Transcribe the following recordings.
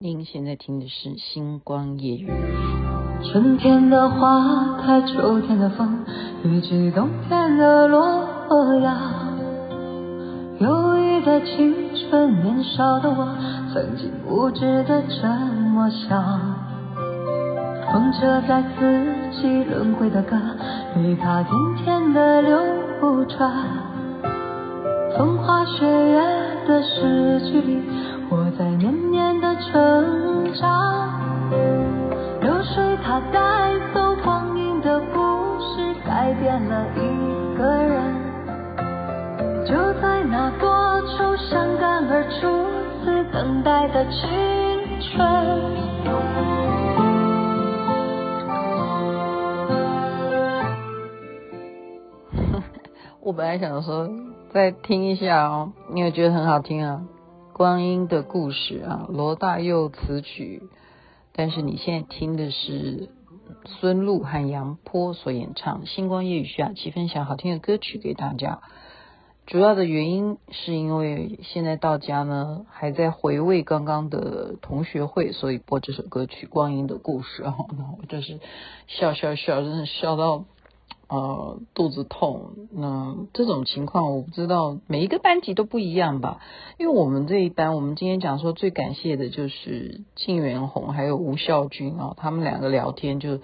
您现在听的是《星光夜语》。春天的花开，秋天的风，以及冬天的洛阳。忧郁的青春，年少的我，曾经无知的这么想。风车在四季轮回的歌，里它甜甜的流转。风花雪月的诗句里，我在年年的成长，流水它带走光阴的故事，改变了一个人。就在那多愁善感而初次等待的青春。我本来想说再听一下哦，你有觉得很好听啊？光阴的故事啊，罗大佑词曲，但是你现在听的是孙露和杨波所演唱《星光夜语》，徐雅琪分享好听的歌曲给大家。主要的原因是因为现在到家呢，还在回味刚刚的同学会，所以播这首歌曲《光阴的故事》啊，我就是笑笑笑，真的笑到。呃，肚子痛，那这种情况我不知道，每一个班级都不一样吧？因为我们这一班，我们今天讲说最感谢的就是庆元红还有吴孝军哦，他们两个聊天就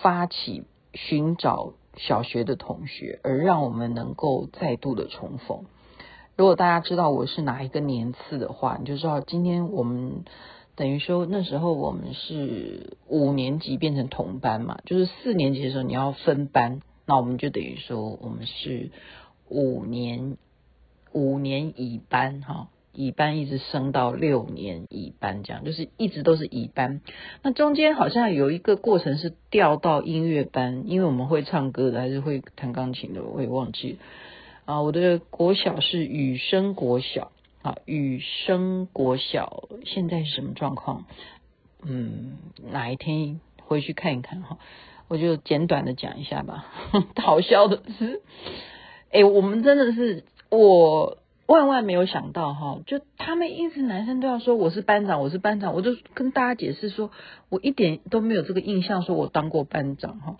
发起寻找小学的同学，而让我们能够再度的重逢。如果大家知道我是哪一个年次的话，你就知道今天我们等于说那时候我们是五年级变成同班嘛，就是四年级的时候你要分班。那我们就等于说，我们是五年五年乙班哈，乙班一直升到六年乙班，这样就是一直都是乙班。那中间好像有一个过程是调到音乐班，因为我们会唱歌的，还是会弹钢琴的，我也忘记啊。我的国小是雨生国小啊，雨生国小现在是什么状况？嗯，哪一天回去看一看哈。我就简短的讲一下吧。好笑的是，哎，我们真的是我万万没有想到哈，就他们一直男生都要说我是班长，我是班长，我就跟大家解释说，我一点都没有这个印象，说我当过班长哈。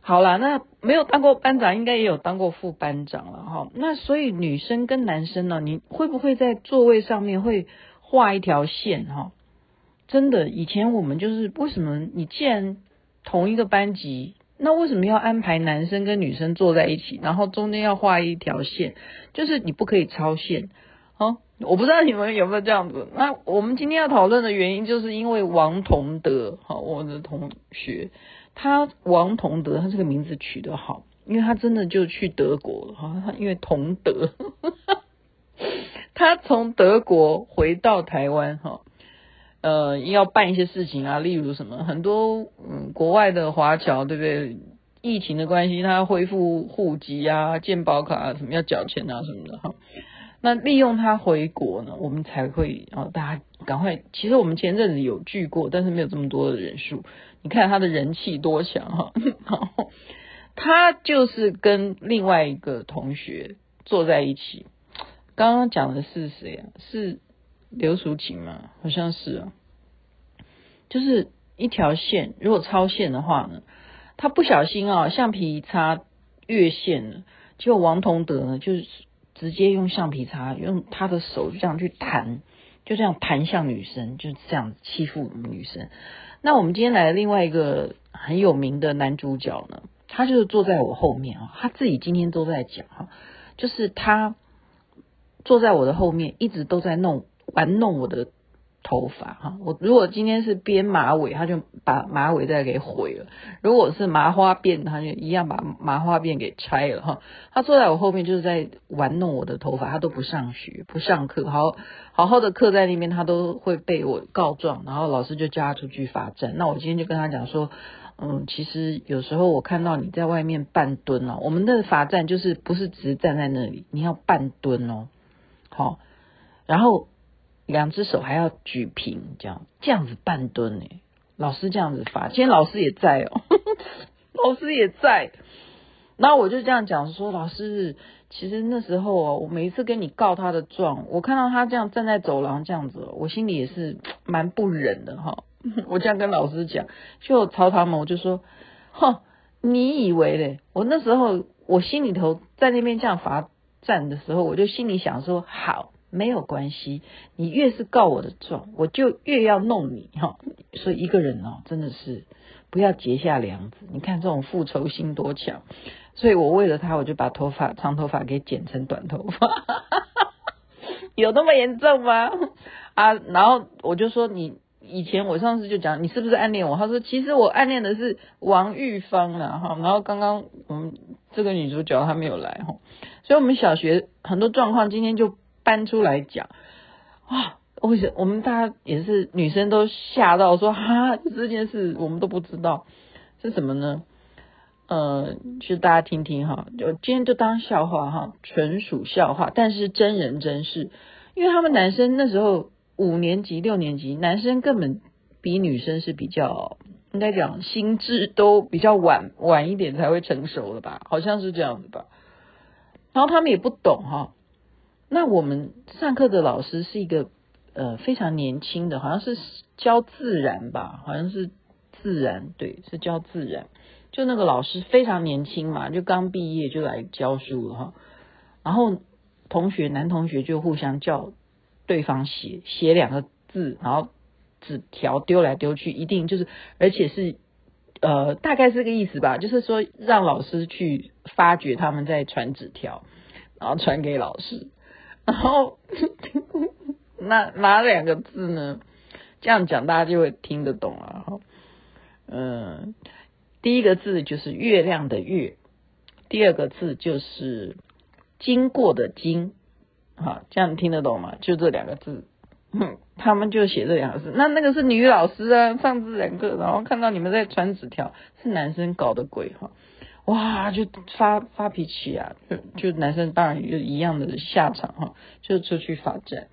好啦，那没有当过班长，应该也有当过副班长了哈。那所以女生跟男生呢，你会不会在座位上面会画一条线哈？真的，以前我们就是为什么你既然同一个班级，那为什么要安排男生跟女生坐在一起，然后中间要画一条线，就是你不可以超线哦。我不知道你们有没有这样子。那我们今天要讨论的原因，就是因为王同德，好，我的同学，他王同德，他这个名字取得好，因为他真的就去德国了哈，因为同德，他从德国回到台湾哈。呃，要办一些事情啊，例如什么，很多嗯，国外的华侨，对不对？疫情的关系，他恢复户籍啊、健保卡啊，什么要缴钱啊，什么的哈。那利用他回国呢，我们才会啊，大家赶快。其实我们前阵子有聚过，但是没有这么多的人数。你看他的人气多强哈。然后他就是跟另外一个同学坐在一起。刚刚讲的是谁啊？是。刘淑琴嘛，好像是啊，就是一条线，如果超线的话呢，他不小心啊，橡皮擦越线了，结果王同德呢，就是直接用橡皮擦，用他的手就这样去弹，就这样弹向女生，就是这样欺负女生。那我们今天来的另外一个很有名的男主角呢，他就是坐在我后面啊，他自己今天都在讲哈，就是他坐在我的后面，一直都在弄。玩弄我的头发哈，我如果今天是编马尾，他就把马尾再给毁了；如果是麻花辫，他就一样把麻花辫给拆了哈。他坐在我后面就是在玩弄我的头发，他都不上学不上课，好好好的课在那边，他都会被我告状，然后老师就叫他出去罚站。那我今天就跟他讲说，嗯，其实有时候我看到你在外面半蹲哦，我们的罚站就是不是只站在那里，你要半蹲哦，好，然后。两只手还要举平，这样这样子半蹲呢？老师这样子罚，今天老师也在哦，老师也在。然后我就这样讲说，老师，其实那时候啊，我每一次跟你告他的状，我看到他这样站在走廊这样子，我心里也是蛮不忍的哈。我这样跟老师讲，就朝他们，我就说，哼，你以为嘞？我那时候我心里头在那边这样罚站的时候，我就心里想说，好，没有关系，你越是告我的状，我就越要弄你哈。所以一个人哦，真的是不要结下梁子。你看这种复仇心多强。所以我为了他，我就把头发长头发给剪成短头发，有那么严重吗？啊，然后我就说你以前我上次就讲你是不是暗恋我？他说其实我暗恋的是王玉芳啊哈。然后刚刚我们这个女主角她没有来哈，所以我们小学很多状况今天就搬出来讲啊。为什么我们大家也是女生都吓到说哈，这件事我们都不知道是什么呢？呃，就大家听听哈，就今天就当笑话哈，纯属笑话，但是真人真事，因为他们男生那时候五年级、六年级，男生根本比女生是比较应该讲心智都比较晚晚一点才会成熟的吧，好像是这样子吧。然后他们也不懂哈，那我们上课的老师是一个呃非常年轻的，好像是教自然吧，好像是自然，对，是教自然。就那个老师非常年轻嘛，就刚毕业就来教书了哈。然后同学男同学就互相叫对方写写两个字，然后纸条丢来丢去，一定就是而且是呃大概是这个意思吧，就是说让老师去发觉他们在传纸条，然后传给老师。然后那哪两个字呢？这样讲大家就会听得懂了哈。嗯。第一个字就是月亮的月，第二个字就是经过的经，哈，这样听得懂吗？就这两个字，哼，他们就写这两个字。那那个是女老师啊，上自然课，然后看到你们在传纸条，是男生搞的鬼哈，哇，就发发脾气啊，就就男生当然有一样的下场哈，就出去罚站，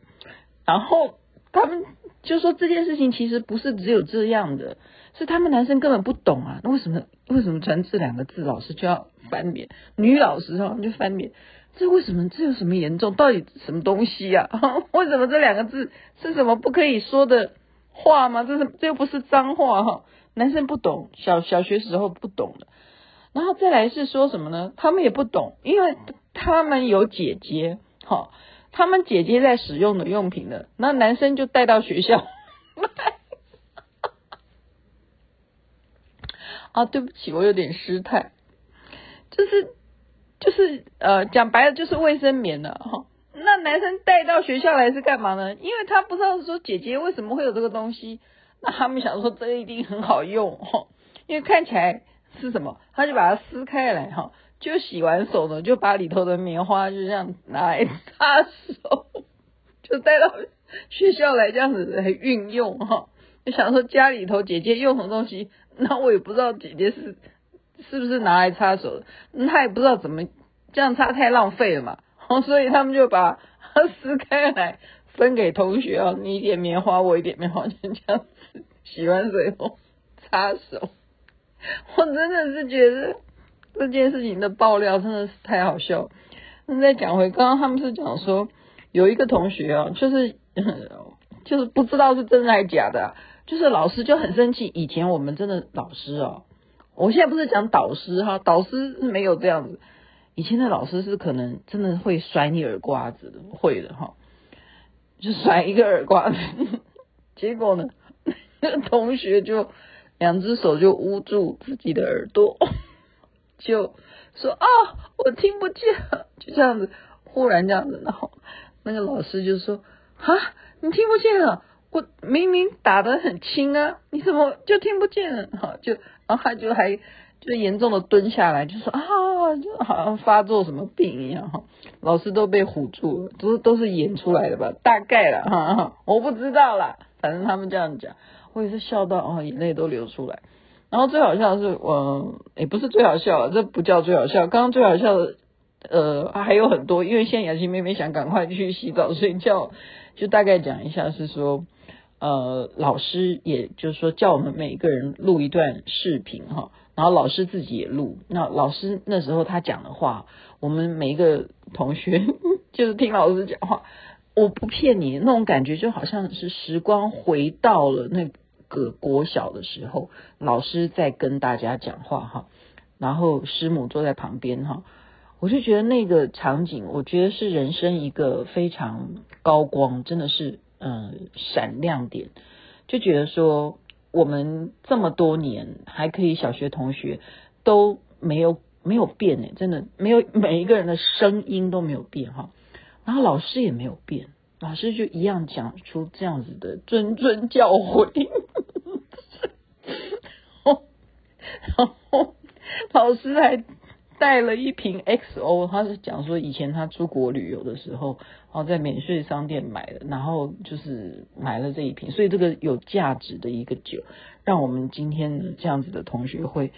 然后他们就说这件事情其实不是只有这样的。是他们男生根本不懂啊，那为什么为什么传这两个字，老师就要翻脸？女老师哈就翻脸，这为什么？这有什么严重？到底什么东西啊？为什么这两个字是什么不可以说的话吗？这是这又不是脏话哈，男生不懂，小小学时候不懂的。然后再来是说什么呢？他们也不懂，因为他们有姐姐，哈，他们姐姐在使用的用品的，那男生就带到学校。啊，对不起，我有点失态，就是就是呃，讲白了就是卫生棉了哈。那男生带到学校来是干嘛呢？因为他不知道说姐姐为什么会有这个东西，那他们想说这一定很好用哈，因为看起来是什么，他就把它撕开来哈，就洗完手呢，就把里头的棉花就这样拿来擦手，就带到学校来这样子来运用哈。就想说家里头姐姐用什么东西。那我也不知道姐姐是是不是拿来擦手的，他也不知道怎么这样擦太浪费了嘛，所以他们就把它撕开来分给同学啊，你一点棉花，我一点棉花，就这样子洗完水后擦手。我真的是觉得这件事情的爆料真的是太好笑。那再讲回刚刚他们是讲说有一个同学啊，就是就是不知道是真的还是假的啊。就是老师就很生气，以前我们真的老师哦，我现在不是讲导师哈，导师是没有这样子，以前的老师是可能真的会甩你耳刮子的，会的哈，就甩一个耳刮子，结果呢，同学就两只手就捂住自己的耳朵，就说啊，我听不见，就这样子，忽然这样子，然后那个老师就说啊，你听不见了。我明明打得很轻啊，你怎么就听不见了？哈，就然后他就还就严重的蹲下来，就说啊，就好像发作什么病一样哈。老师都被唬住了，都都是演出来的吧？大概了哈，我不知道啦，反正他们这样讲，我也是笑到啊，眼泪都流出来。然后最好笑的是，我也不是最好笑，这不叫最好笑。刚刚最好笑的呃还有很多，因为现在雅琪妹妹想赶快去洗澡睡觉，就大概讲一下是说。呃，老师也就是说叫我们每一个人录一段视频哈，然后老师自己也录。那老师那时候他讲的话，我们每一个同学 就是听老师讲话，我不骗你，那种感觉就好像是时光回到了那个国小的时候，老师在跟大家讲话哈，然后师母坐在旁边哈，我就觉得那个场景，我觉得是人生一个非常高光，真的是。嗯，闪亮点，就觉得说我们这么多年还可以，小学同学都没有没有变呢，真的没有 每一个人的声音都没有变哈，然后老师也没有变，老师就一样讲出这样子的谆谆教诲，然后老师还。带了一瓶 XO，他是讲说以前他出国旅游的时候，然后在免税商店买的，然后就是买了这一瓶，所以这个有价值的一个酒，让我们今天这样子的同学会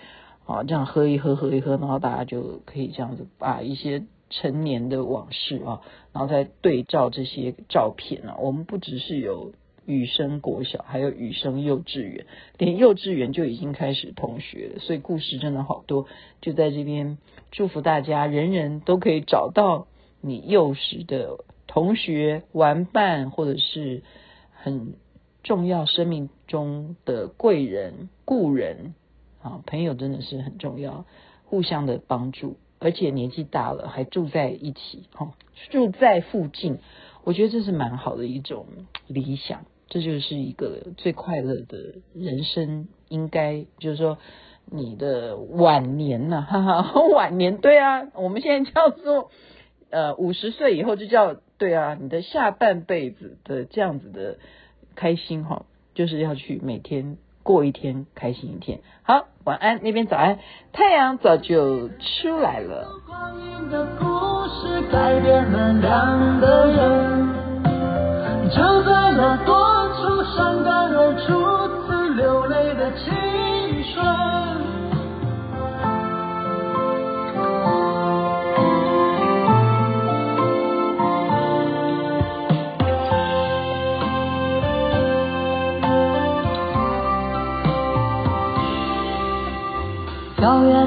啊这样喝一喝喝一喝，然后大家就可以这样子把一些陈年的往事啊，然后再对照这些照片啊，我们不只是有。雨生国小，还有雨生幼稚园，连幼稚园就已经开始同学了，所以故事真的好多。就在这边祝福大家，人人都可以找到你幼时的同学、玩伴，或者是很重要生命中的贵人、故人啊，朋友真的是很重要，互相的帮助，而且年纪大了还住在一起，哈，住在附近，我觉得这是蛮好的一种理想。这就是一个最快乐的人生，应该就是说你的晚年呐，哈哈，晚年对啊，我们现在叫做呃五十岁以后就叫对啊，你的下半辈子的这样子的开心哈，就是要去每天过一天开心一天。好，晚安，那边早安，太阳早就出来了。改变了两个人就在那多